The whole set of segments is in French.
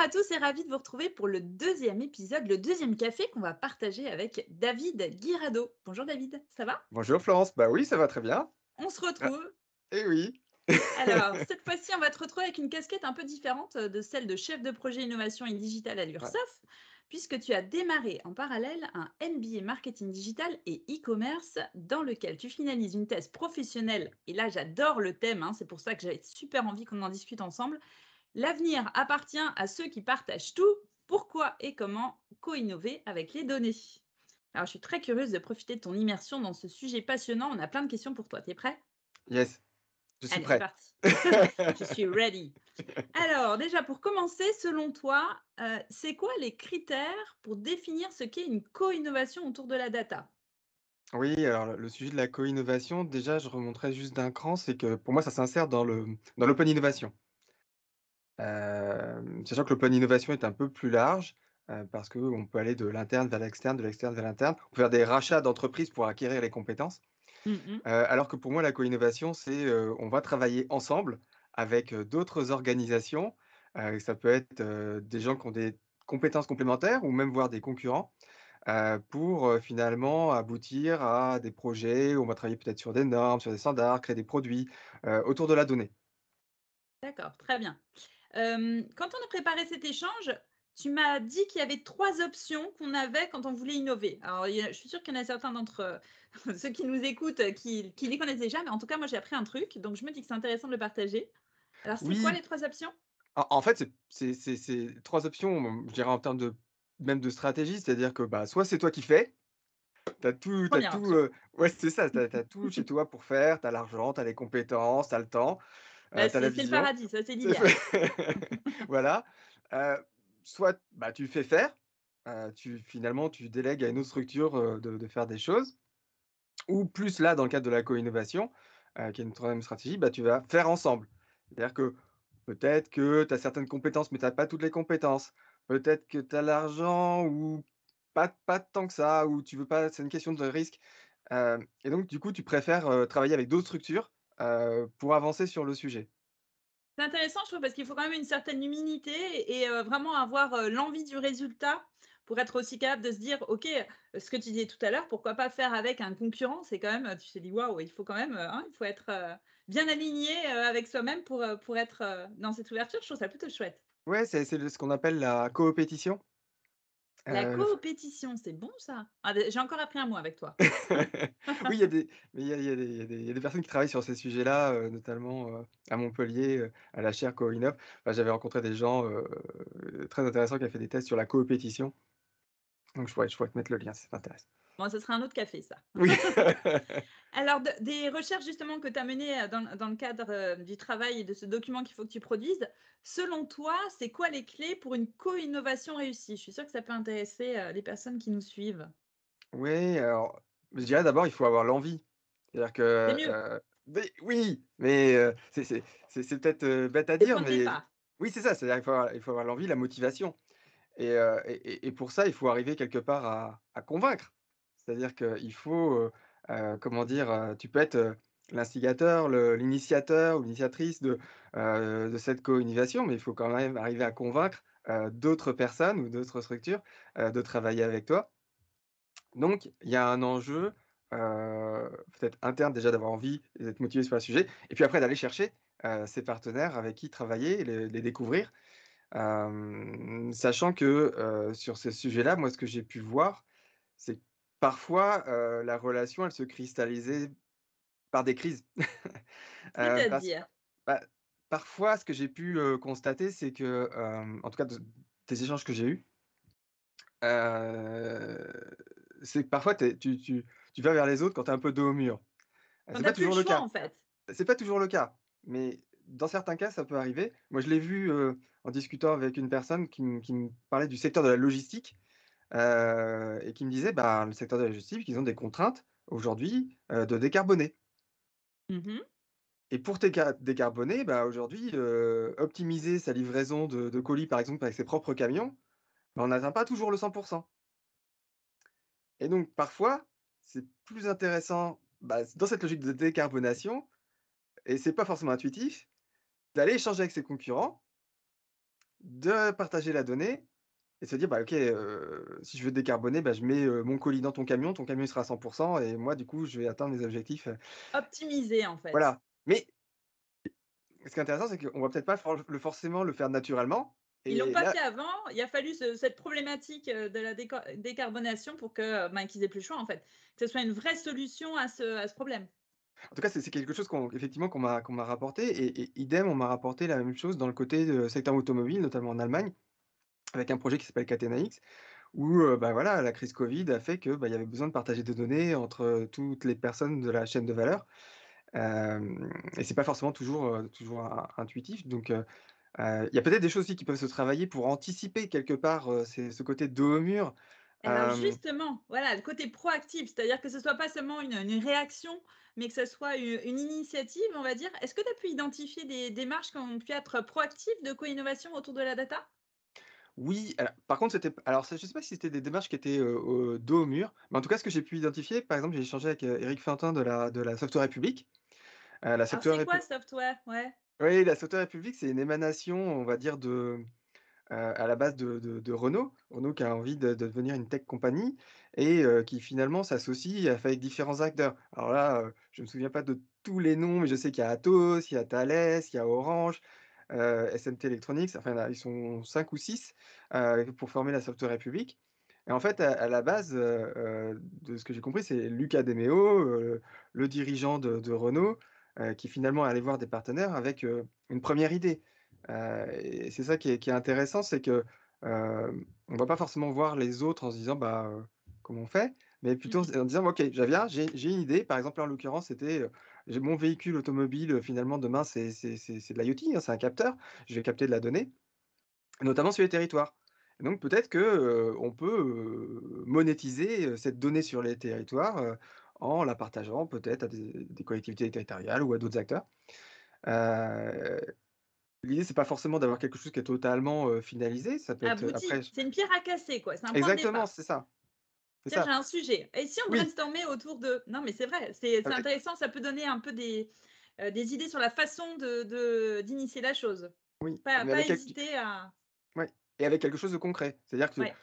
à tous et ravi de vous retrouver pour le deuxième épisode, le deuxième café qu'on va partager avec David Guirado. Bonjour David, ça va? Bonjour Florence, bah oui, ça va très bien. On se retrouve. Eh oui. Alors, cette fois-ci, on va te retrouver avec une casquette un peu différente de celle de chef de projet innovation et digital à l'URSSAF, puisque tu as démarré en parallèle un MBA marketing digital et e-commerce dans lequel tu finalises une thèse professionnelle. Et là, j'adore le thème, hein, c'est pour ça que j'avais super envie qu'on en discute ensemble. L'avenir appartient à ceux qui partagent tout. Pourquoi et comment co-innover avec les données? Alors, je suis très curieuse de profiter de ton immersion dans ce sujet passionnant. On a plein de questions pour toi. Tu es prêt? Yes. Je suis Allez, prêt. c'est parti. je suis ready. Alors, déjà, pour commencer, selon toi, euh, c'est quoi les critères pour définir ce qu'est une co-innovation autour de la data? Oui, alors le sujet de la co-innovation, déjà, je remonterai juste d'un cran, c'est que pour moi, ça s'insère dans l'open innovation. Sachant que l'open innovation est un peu plus large, parce qu'on peut aller de l'interne vers l'externe, de l'externe vers l'interne. On peut faire des rachats d'entreprises pour acquérir les compétences. Euh, alors que pour moi, la co-innovation, c'est on va travailler ensemble avec d'autres organisations. Ça peut être des gens qui ont des compétences complémentaires ou même voire des concurrents pour finalement aboutir à des projets où on va travailler peut-être sur des normes, sur des standards, créer des produits autour de la donnée. D'accord, très bien. Euh, quand on a préparé cet échange, tu m'as dit qu'il y avait trois options qu'on avait quand on voulait innover. Alors, je suis sûre qu'il y en a certains d'entre euh, ceux qui nous écoutent euh, qui, qui les connaissent déjà, mais en tout cas, moi, j'ai appris un truc, donc je me dis que c'est intéressant de le partager. Alors, c'est quoi les trois options? En, fait, c'est- trois options, je dirais en termes de même de stratégie, c'est-à-dire que bah, soit c'est toi qui fais, tu as tout, t'as Première tout euh, ouais, c'est ça, tu as, tout chez toi pour faire, tu as l'argent, tu as les compétences, tu as le temps, Bah, c'est le paradis, ça, c'est l'idéal. voilà. Euh, soit bah, tu fais faire, euh, tu, finalement tu délègues à une autre structure euh, de, de faire des choses, ou plus là, dans le cadre de la co-innovation, qui est une troisième stratégie, bah, tu vas faire ensemble. C'est-à-dire que peut-être que tu as certaines compétences, mais tu n'as pas toutes les compétences. Peut-être que tu as l'argent ou pas, pas tant que ça, ou tu veux pas, c'est une question de risque. Euh, et donc, du coup, tu préfères euh, travailler avec d'autres structures pour avancer sur le sujet. C'est intéressant, je trouve, parce qu'il faut quand même une certaine humilité et euh, vraiment avoir euh, l'envie du résultat pour être aussi capable de se dire, OK, euh, ce que tu disais tout à l'heure, pourquoi pas faire avec un concurrent? C'est quand même, tu t'es dit, waouh, il faut quand même, euh, hein, il faut être euh, bien aligné euh, avec soi-même pour, euh, pour être euh, dans cette ouverture. Je trouve ça plutôt chouette. Ouais, c'est ce qu'on appelle la coopétition. La Euh, coopétition, c'est bon ça? Ah, J'ai encore appris un mot avec toi. oui, il y y y a des, y a personnes qui travaillent sur ces sujets-là, euh, notamment euh, à Montpellier, à la chaire CoInnov. Enfin, J'avais rencontré des gens très intéressants qui ont fait des tests sur la coopétition. Donc, je pourrais, je pourrais te mettre le lien si ça t'intéresse. Bon, ce sera un autre café, ça. Oui. Alors, de- des recherches justement que tu as menées euh, dans, dans le cadre euh, du travail et de ce document qu'il faut que tu produises, selon toi, c'est quoi les clés pour une co-innovation réussie? Je suis sûre que ça peut intéresser euh, les personnes qui nous suivent. Oui, alors, je dirais d'abord, il faut avoir l'envie. C'est-à-dire que, C'est mieux. euh, mais- oui, mais c'est c'est- c'est- c'est peut-être bête à dire, mais oui, c'est ça. C'est-à-dire qu'il faut avoir, il faut avoir l'envie, la motivation. Et, et, et- et pour ça, il faut arriver quelque part à, à convaincre. C'est-à-dire qu'il faut, comment dire, tu peux être l'instigateur, l'initiateur ou l'initiatrice de, cette co-innovation, mais il faut quand même arriver à convaincre d'autres personnes ou d'autres structures de travailler avec toi. Donc, il y a un enjeu, peut-être interne déjà d'avoir envie d'être motivé sur le sujet, et puis après d'aller chercher ces partenaires avec qui travailler, les, les découvrir. Sachant que sur ce sujet-là, moi, ce que j'ai pu voir, c'est que parfois euh, la relation, elle se cristallisait par des crises. Euh, C'est-à-dire, bah, parfois, ce que j'ai pu euh, constater, c'est que, en tout cas, de- des échanges que j'ai eus, c'est que parfois tu, tu- tu vas vers les autres quand tu es un peu dos au mur. C'est pas toujours le choix, cas. en fait. C'est pas toujours le cas, mais dans certains cas, ça peut arriver. Moi, je l'ai vu en discutant avec une personne qui, me- qui me parlait du secteur de la logistique et qui me disait, bah, le secteur de la logistique, ils ont des contraintes aujourd'hui de décarboner. Mhm. Et pour déca- décarboner, bah, aujourd'hui, euh, optimiser sa livraison de, de colis, par exemple, avec ses propres camions, bah, on n'atteint pas toujours le 100%. Et donc, parfois, c'est plus intéressant, bah, dans cette logique de décarbonation, et c'est pas forcément intuitif, d'aller échanger avec ses concurrents de partager la donnée et se dire: «Bah, OK, si je veux décarboner, bah, je mets, mon colis dans ton camion, ton camion il sera à 100 et moi du coup, je vais atteindre mes objectifs», Optimiser, en fait. voilà. Mais ce qui est intéressant, c'est qu'on va peut-être pas for le forcément le faire naturellement Ils l'ont et pas là fait avant, il a fallu ce cette problématique, de la déca décarbonation pour que, ben, qu'ils aient plus le choix, en fait. Que ce soit une vraie solution à ce à ce problème. en tout cas, c'est quelque chose qu'on effectivement qu'on m'a qu'on m'a rapporté et et idem, on m'a rapporté la même chose dans le côté, heu, secteur automobile, notamment en Allemagne, avec un projet qui s'appelle Catena-X où, heu, bah, voilà, la crise covid a fait que, bah, y avait besoin de partager des données entre, toutes les personnes de la chaîne de valeur, hem et c'est pas forcément toujours, toujours in intuitif donc il y a peut-être des choses aussi qui peuvent se travailler pour anticiper quelque part, ce côté dos au mur, Alors hem justement, voilà, le côté proactif, c'est-à-dire que ce soit pas seulement une une réaction, mais que ce soit u une initiative, on va dire. Est-ce que tu as pu identifier des démarches qui ont pu être proactives de co-innovation autour de la data? Oui, alors par contre, c'était alors ça, je sais pas si c'était des démarches qui étaient, au dos au mur, mais en tout cas, ce que j'ai pu identifier, par exemple, j'ai échangé avec, heu, Éric Fintin de la de la Software République. Heu, la Alors Software c'est quoi Répu software? Ouais. oui, la Software République, c'est une émanation, on va dire, de, à la base de de de Renault. Renault qui a envie de de devenir une tech company et qui finalement s'associe avec différents acteurs. Alors là, je me souviens pas de tous les noms, mais je sais qu'il y a Atos, il y a Thales, il y a Orange, heu, SMT Electronics, enfin, ils sont 5 ou 6 heu, pour former la Software République et en fait, à à la base, heu, de ce que j'ai compris, c'est Luca de Meo, heu, le dirigeant de de Renault, qui finalement est allé voir des partenaires avec, une première idée. Et c'est ça qui est qui est intéressant, c'est que, hem, on va pas forcément voir les autres en se disant: «Bah, comment on fait?» mais Mmh plutôt en mh. se en disant: «OK, viens, j'ai j'ai une idée». Par exemple, là, en l'occurrence, c'était, mon véhicule automobile, finalement, demain, c'est de l'IoT, hein, c'est un capteur. Je vais capter de la donnée, notamment sur les territoires. Et donc peut-être que, heu, on peut, monétiser, cette donnée sur les territoires, en la partageant peut-être à des des collectivités territoriales ou à d'autres acteurs. L'idée, c'est pas forcément d'avoir quelque chose qui est totalement, finalisé, ça peut être, après c'est une pierre à casser, quoi, un exactement, c'est ça, Tiens, j'ai un sujet. Et si on Oui, brainstormait autour de non, mais c'est vrai, c'est heu, intéressant, ça peut donner un peu des, des idées sur la façon de de d'initier la chose. oui, Pas quelque hésiter à Ouais et avec quelque chose de concret. C'est-à-dire que ouais.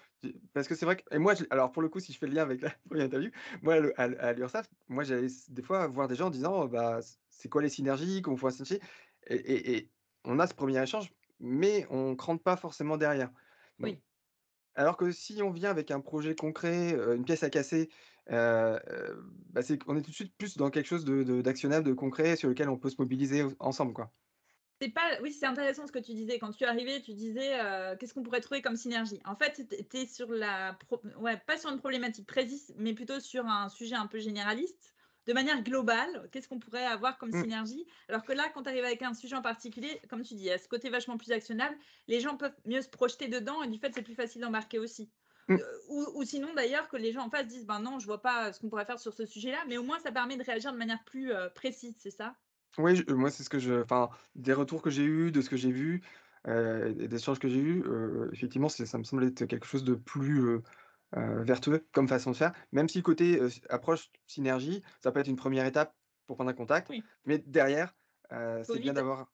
parce que c'est vrai que et moi je alors pour le coup, si je fais le lien avec la première interview, moi à à l'Urssaf, moi j'allais des fois voir des gens en disant, heu: «Bah, c'est quoi les synergies? Comment on pourrait synergiser?» et et et on a ce premier échange, mais on crante pas forcément derrière. Donc Oui. Alors que si on vient avec un projet concret, une pièce à casser, bah, qu'on est tout de suite plus dans quelque chose d'actionnable, de concret sur lequel on peut se mobiliser ensemble, quoi. Pas oui, c'est intéressant ce que tu disais. Quand tu es arrivé, tu disais, «Qu'est-ce qu'on pourrait trouver comme synergie?» en fait, tu étais sur la ouais, pas sur une problématique précise, mais plutôt sur un sujet un peu généraliste. De manière globale, qu'est-ce qu'on pourrait avoir comme Mmh, synergie? Alors que là, quand tu arrives avec un sujet en particulier, comme tu dis, il y a ce côté vachement plus actionnable, les gens peuvent mieux se projeter dedans et du fait, c'est plus facile d'embarquer aussi. mmh. Heu, ou ou sinon d'ailleurs que les gens en face disent: «Ben non, je vois pas, ce qu'on pourrait faire sur ce sujet-là», mais au moins ça permet de réagir de manière plus, heu, précise, c'est ça? Oui, je moi, c'est ce que je enfin, des retours que j'ai eus, de ce que j'ai vu, et des échanges que j'ai eus, heu, effectivement, ça me semble être quelque chose de plus, vertueux comme façon de faire. Même si le côté, heu, s approche synergie, ça peut être une première étape pour prendre un contact, Oui. mais derrière, Faut c'est bien d'avoir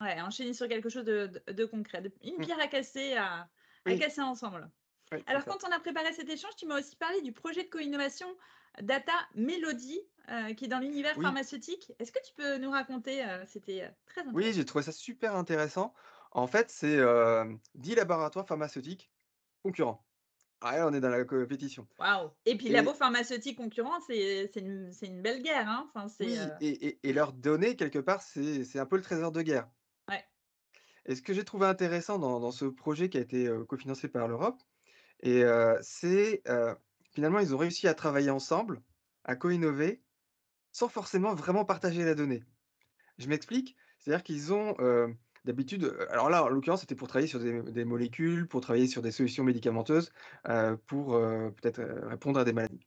Ouais, enchaîner sur quelque chose de de de concret, de une mmh, pierre à casser à à oui, casser ensemble. oui, Alors quand on a préparé cet échange, tu m'as aussi parlé du projet de co-innovation Data Melody, heu, qui est dans l'univers Oui, pharmaceutique. Est-ce que tu peux nous raconter, c'était, très oui, intéressant. j'ai trouvé ça super intéressant. En fait, c'est, hem, 10 laboratoires pharmaceutiques concurrents. Ah là, on est dans la compétition Waouh! Et puis et labo pharmaceutique concurrent, c'est une belle guerre, hein? Enfin c'est, oui heu et et et leurs données, quelque part, c'est un peu le trésor de guerre. ouais. Et ce que j'ai trouvé intéressant dans dans ce projet qui a été, heu, cofinancé par l'Europe et heu, c'est, finalement, ils ont réussi à travailler ensemble, à co-innover, sans forcément vraiment partager la donnée. Je m'explique, c'est-à-dire qu'ils ont, d'habitude, alors là, en l'occurrence, c'était pour travailler sur des des molécules, pour travailler sur des solutions médicamenteuses, pour, peut-être, répondre à des maladies.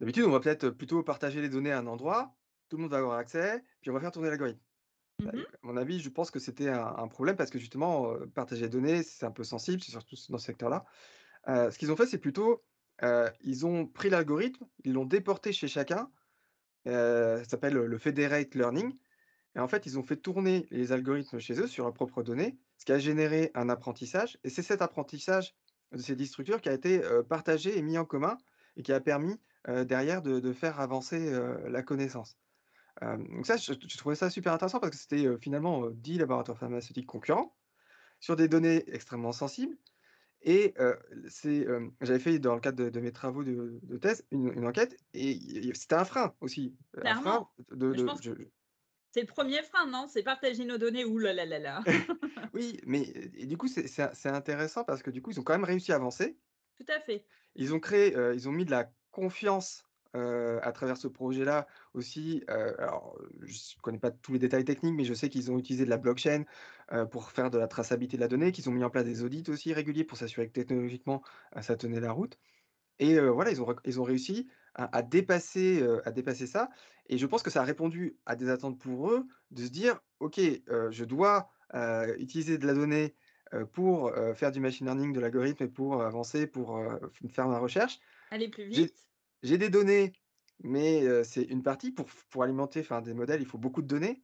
D'habitude, on va peut-être plutôt partager les données à un endroit, tout le monde va avoir accès, puis on va faire tourner l'algorithme. Bah, Mmh à mon avis, je pense que c'était un un problème parce que justement, partager les données, c'est un peu sensible, c'est surtout dans ce secteur-là. Ce qu'ils ont fait, c'est plutôt, ils ont pris l'algorithme, ils l'ont déporté chez chacun, ça s'appelle, le federated learning et en fait, ils ont fait tourner les algorithmes chez eux sur leurs propres données, ce qui a généré un apprentissage et c'est cet apprentissage de ces 10 structures qui a été, partagé et mis en commun et qui a permis, derrière de de faire avancer, la connaissance. Donc ça, je je trouvais ça super intéressant parce que c'était, finalement, heu, 10 laboratoires pharmaceutiques concurrents sur des données extrêmement sensibles et j'avais fait dans le cadre de de mes travaux de de thèse une une enquête et c'était un frein aussi, un frein Clairement. de Je de pense je c'est le premier frein, non? C'est partager nos données. Ouh là là là là. oui, mais et du coup, c'est intéressant parce que du coup, ils ont quand même réussi à avancer. Tout à fait. Ils ont créé, heu, ils ont mis de la confiance, heu, à travers ce projet-là aussi, alors, je connais pas tous les détails techniques, mais je sais qu'ils ont utilisé de la blockchain, pour faire de la traçabilité de la donnée, qu'ils ont mis en place des audits aussi réguliers pour s'assurer que technologiquement, ça tenait la route et voilà, ils ont ils ont réussi à à dépasser, à dépasser ça et je pense que ça a répondu à des attentes pour eux de se dire: «OK, je dois, utiliser de la donnée, pour, faire du machine learning, de l'algorithme et pour, avancer, pour, faire ma recherche. Aller plus vite. j'ai des données, mais c'est une partie pour pour alimenter, des modèles, il faut beaucoup de données».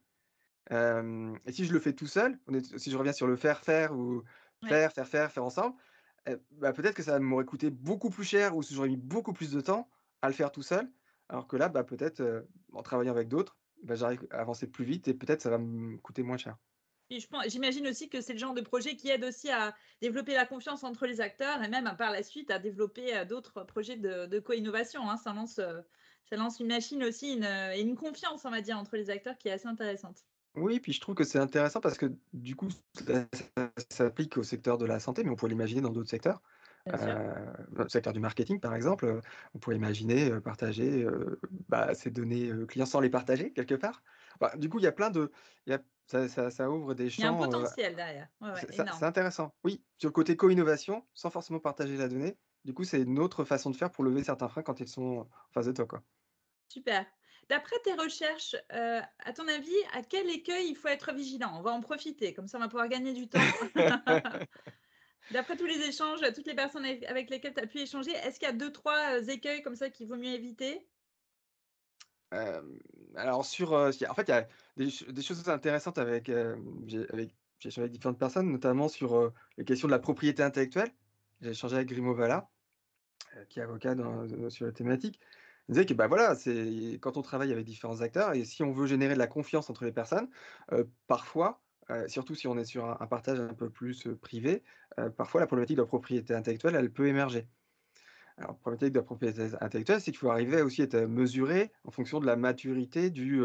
Et si je le fais tout seul, on est si je reviens sur le faire faire ou Ouais. faire, faire, faire, faire ensemble, heu, bah, peut-être que ça m'aurait coûté beaucoup plus cher ou si j'aurais mis beaucoup plus de temps à le faire tout seul. Alors que là, bah, peut-être, en travaillant avec d'autres, bah, j'arrive à avancer plus vite et peut-être ça va me coûter moins cher. J'imagine aussi que c'est le genre de projet qui aide aussi à développer la confiance entre les acteurs et même par la suite à développer, d'autres projets de co-innovation, hein. Ça lance, ça lance une machine aussi, une, et une confiance, on va dire, entre les acteurs qui est assez intéressante. Oui, puis je trouve que c'est intéressant parce que du coup, ça ça s'applique au secteur de la santé, mais on pourrait l'imaginer dans d'autres secteurs. Dans le secteur du marketing, par exemple, heu, on pourrait imaginer, heu, partager, bah, ses données, clients sans les partager quelque part. Bah, du coup, il y a plein de il y a ça ça ça ouvre des Il y a un champs, potentiel derrière. Ouais, ouais, c'est intéressant. Oui, sur le côté co-innovation, sans forcément partager la donnée, du coup, c'est une autre façon de faire pour lever certains freins quand ils sont en face de toi, quoi. Super. D'après tes recherches, heu, à ton avis, à quel écueil il faut être vigilant? On va en profiter, comme ça on va pouvoir gagner du temps. D'après tous les échanges, toutes les personnes avec lesquelles tu as pu échanger, est-ce qu'il y a 2-3, heu, écueils comme ça qu'il vaut mieux éviter? Hem, alors sur, en fait, il y a des ch des choses intéressantes avec, avec j'ai échangé avec différentes personnes, notamment sur, les questions de la propriété intellectuelle. J'ai échangé avec Grimo Valla, qui est avocat dans, sur la thématique. Il disait que, bah, voilà, c'est quand on travaille avec différents acteurs et si on veut générer de la confiance entre les personnes, parfois, surtout si on est sur un un partage un peu plus, privé, parfois la problématique de la propriété intellectuelle, elle peut émerger. Alors, problématique de la propriété intellectuelle, c'est qu'il faut arriver aussi à être mesuré en fonction de la maturité du,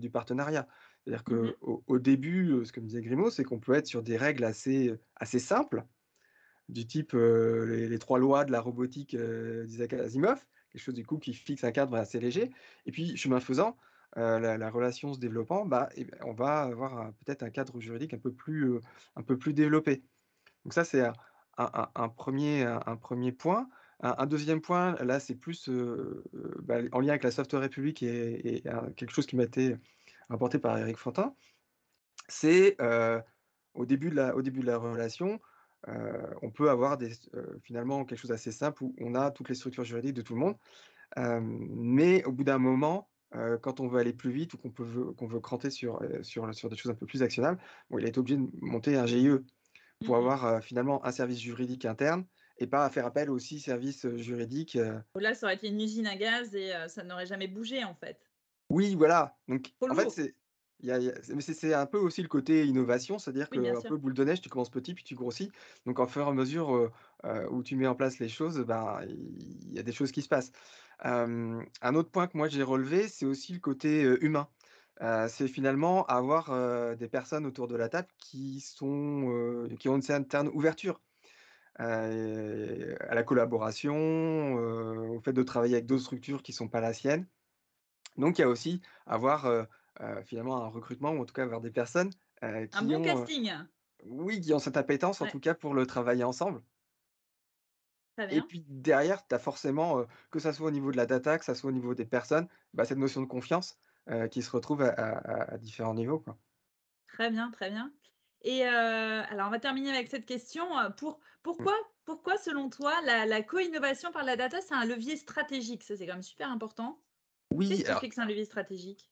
du partenariat. C'est-à-dire Mmh au début, ce que me disait Grimaud, c'est qu'on peut être sur des règles assez, assez simples, du type, les les 3 lois de la robotique, d'Isaac Asimov, quelque chose du coup qui fixe un cadre assez léger et puis chemin faisant, la la relation se développant, bah beh, on va avoir peut-être un cadre juridique un peu plus, un peu plus développé. Donc ça, c'est un un un un 1 un un 1 point. Un 2 point, là, c'est plus, bah, en lien avec la Software République et un quelque chose qui m'a été rapporté par Éric Fantin. C'est, au début de la au début de la relation, heu, on peut avoir des s finalement quelque chose d'assez simple où on a toutes les structures juridiques de tout le monde. Hem, mais au bout d'un moment, quand on veut aller plus vite ou qu'on veut cranter sur, sur sur des choses un peu plus actionnables, bon, il a été obligé de monter un GIE. Pour Mmh avoir, finalement un service juridique interne et pas à faire appel aux 6 services, juridiques, Là, ça aurait été une usine à gaz et ça n'aurait jamais bougé, en fait. oui, voilà, donc en fait, il y a il y a c'est mais c'est un peu aussi le côté innovation, c'est-à-dire Oui, qu'un sûr. peu boule de neige, tu commences petit puis tu grossis, donc au fur et à mesure, où tu mets en place les choses, ben, il y a des choses qui se passent. Un autre point que moi j'ai relevé, c'est aussi le côté, humain. C'est finalement avoir, des personnes autour de la table qui sont, qui ont une certaine ouverture. À la collaboration, au fait de travailler avec d'autres structures qui sont pas la sienne. Donc il y a aussi avoir, heu, finalement un recrutement ou en tout cas avoir des personnes, Un qui bon ont, heu casting. oui, qui ont cette appétence en tout cas pour le travailler ensemble et puis derrière, tu as forcément, que ça soit au niveau de la data, que ça soit au niveau des personnes, bah, cette notion de confiance, qui se retrouve à à à à différents niveaux, quoi. Très bien, très bien et alors on va terminer avec cette question, pour Mmh. pourquoi pourquoi selon toi la la co-innovation par la data, c'est un levier stratégique? Ça, c'est quand même super important. Oui, Qu'est-ce qui fait que c'est un levier stratégique?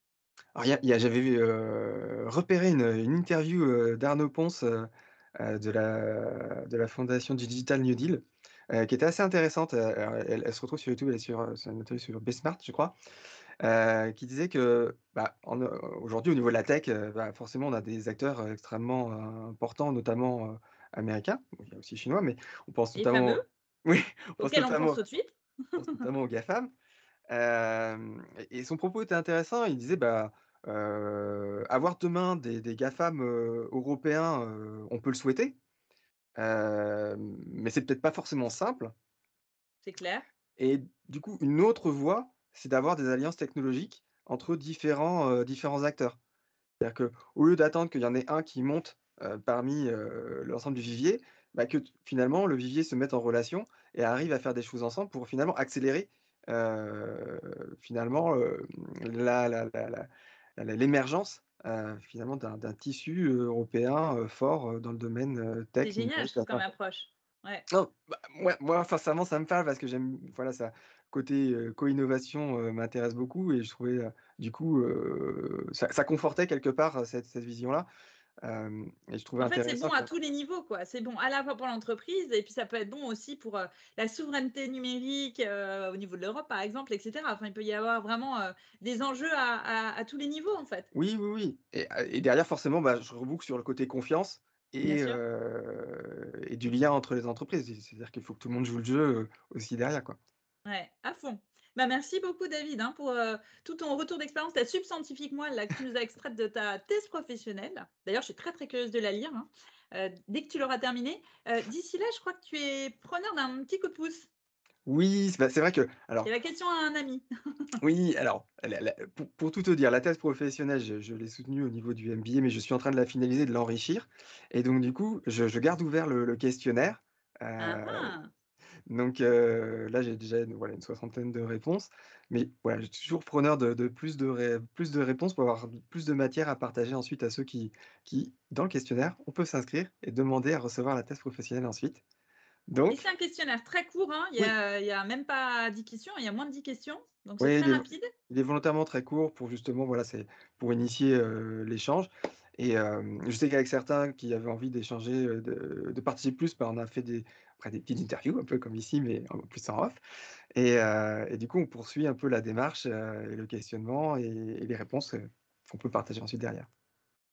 Alors il y a il y a j'avais vu, heu, repéré une, une interview, heu, d'Arnaud heu heu, de la de la fondation du Digital New Deal, heu, qui était assez intéressante. Heu, alors elle elle se retrouve sur YouTube, elle est sur, heu, sur une interview sur Besmart, je crois, heu, qui disait que, bah, en, heu, aujourd'hui au niveau de la tech, heu, bah, forcément on a des acteurs, heu, extrêmement, heu, importants, notamment, heu, américains. Bon, il y a aussi chinois, mais on pense notamment fameux, oui, on pense auxquels on pense notamment tout de suite. on pense notamment aux GAFAM. Et son propos était intéressant. Il disait, bah, «Avoir demain des des GAFAM, européens, on peut le souhaiter, mais c'est peut-être pas forcément simple» C'est clair. et du coup, une autre voie, c'est d'avoir des alliances technologiques entre différents, différents acteurs. C'est-à-dire qu'au lieu d'attendre qu'il y en ait un qui monte, parmi, l'ensemble du vivier, bah, que finalement le vivier se mette en relation et arrive à faire des choses ensemble pour finalement accélérer, finalement, l'émergence, finalement d'un tissu, européen, fort, dans le domaine, heu, C'est tech, génial, je trouve, comme approche. Ouais. Non, bah, moi moi sincèrement ça me parle parce que j'aime voilà ça côté, co-innovation, m'intéresse beaucoup et je trouvais, heu, du coup, ça ça confortait quelque part, cette vision-là, hem et je trouvais En fait, c'est bon à tous les niveaux, quoi. C'est bon à la fois pour l'entreprise et puis ça peut être bon aussi pour, la souveraineté numérique, au niveau de l'Europe, par exemple et cetera. Enfin, il peut y avoir vraiment, des enjeux à à à tous les niveaux, en fait. oui, oui, oui et derrière forcément, bah, je reboucle sur le côté confiance et et du lien entre les entreprises. C'est c'est-à-dire qu'il faut que tout le monde joue le jeu, aussi derrière, quoi. Ouais, à fond. Bah, merci beaucoup David, hein, pour, heu, tout ton retour d'expérience, ta subscientifique moelle là que tu nous as extraite de ta thèse professionnelle. D'ailleurs, je suis très, très curieuse de la lire, hein, heu, dès que tu l'auras terminée. Heu, d'ici là, je crois que tu es preneur d'un petit coup de pouce. Oui, c'est vrai que C'est alors la question à un ami. oui, alors la la pour pour tout te dire, la thèse professionnelle, je je l'ai soutenue au niveau du MBA, mais je suis en train de la finaliser, de l'enrichir et donc du coup, je je garde ouvert le le questionnaire, Ah heu ah! Donc là, j'ai déjà une voilà, une soixantaine de réponses, mais voilà, je suis toujours preneur de de plus de ré plus de réponses pour avoir plus de matière à partager ensuite à ceux qui qui, dans le questionnaire, on peut s'inscrire et demander à recevoir la thèse professionnelle ensuite. Et c'est Donc un questionnaire très court, hein, il y oui, a même pas 10 questions, il y a moins de 10 questions, donc c'est oui, très il est rapide. il est volontairement très court pour justement, voilà, c'est pour initier, l'échange et je sais qu'avec certains qui avaient envie d'échanger, de participer plus, bah, on a fait des après des petites interviews un peu comme ici, mais en plus en off Et et du coup, on poursuit un peu la démarche, heu et le questionnement et et les réponses, heu, qu'on peut partager ensuite derrière.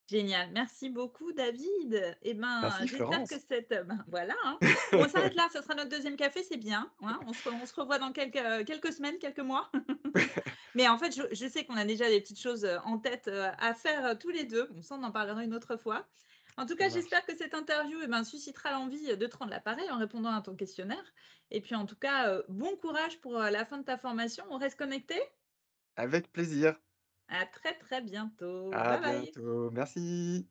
Génial, merci beaucoup David. Et ben, j'espère que cette, ben, voilà, hein. On s'arrête là, ce sera notre deuxième café, c'est bien, hein. On se on se revoit dans quelques, quelques semaines, quelques mois. Mais en fait, je je sais qu'on a déjà des petites choses, en tête, à faire, tous les 2. Bon, ça, on en parlera une autre fois. En tout cas, j'espère que cette interview, eh ben, suscitera l'envie, de te rendre l'appareil en répondant à ton questionnaire. Et puis, en tout cas, heu, bon courage pour, heu, la fin de ta formation. On reste connectés? Avec plaisir. À très, très bientôt. À Bye bye. bientôt. Merci.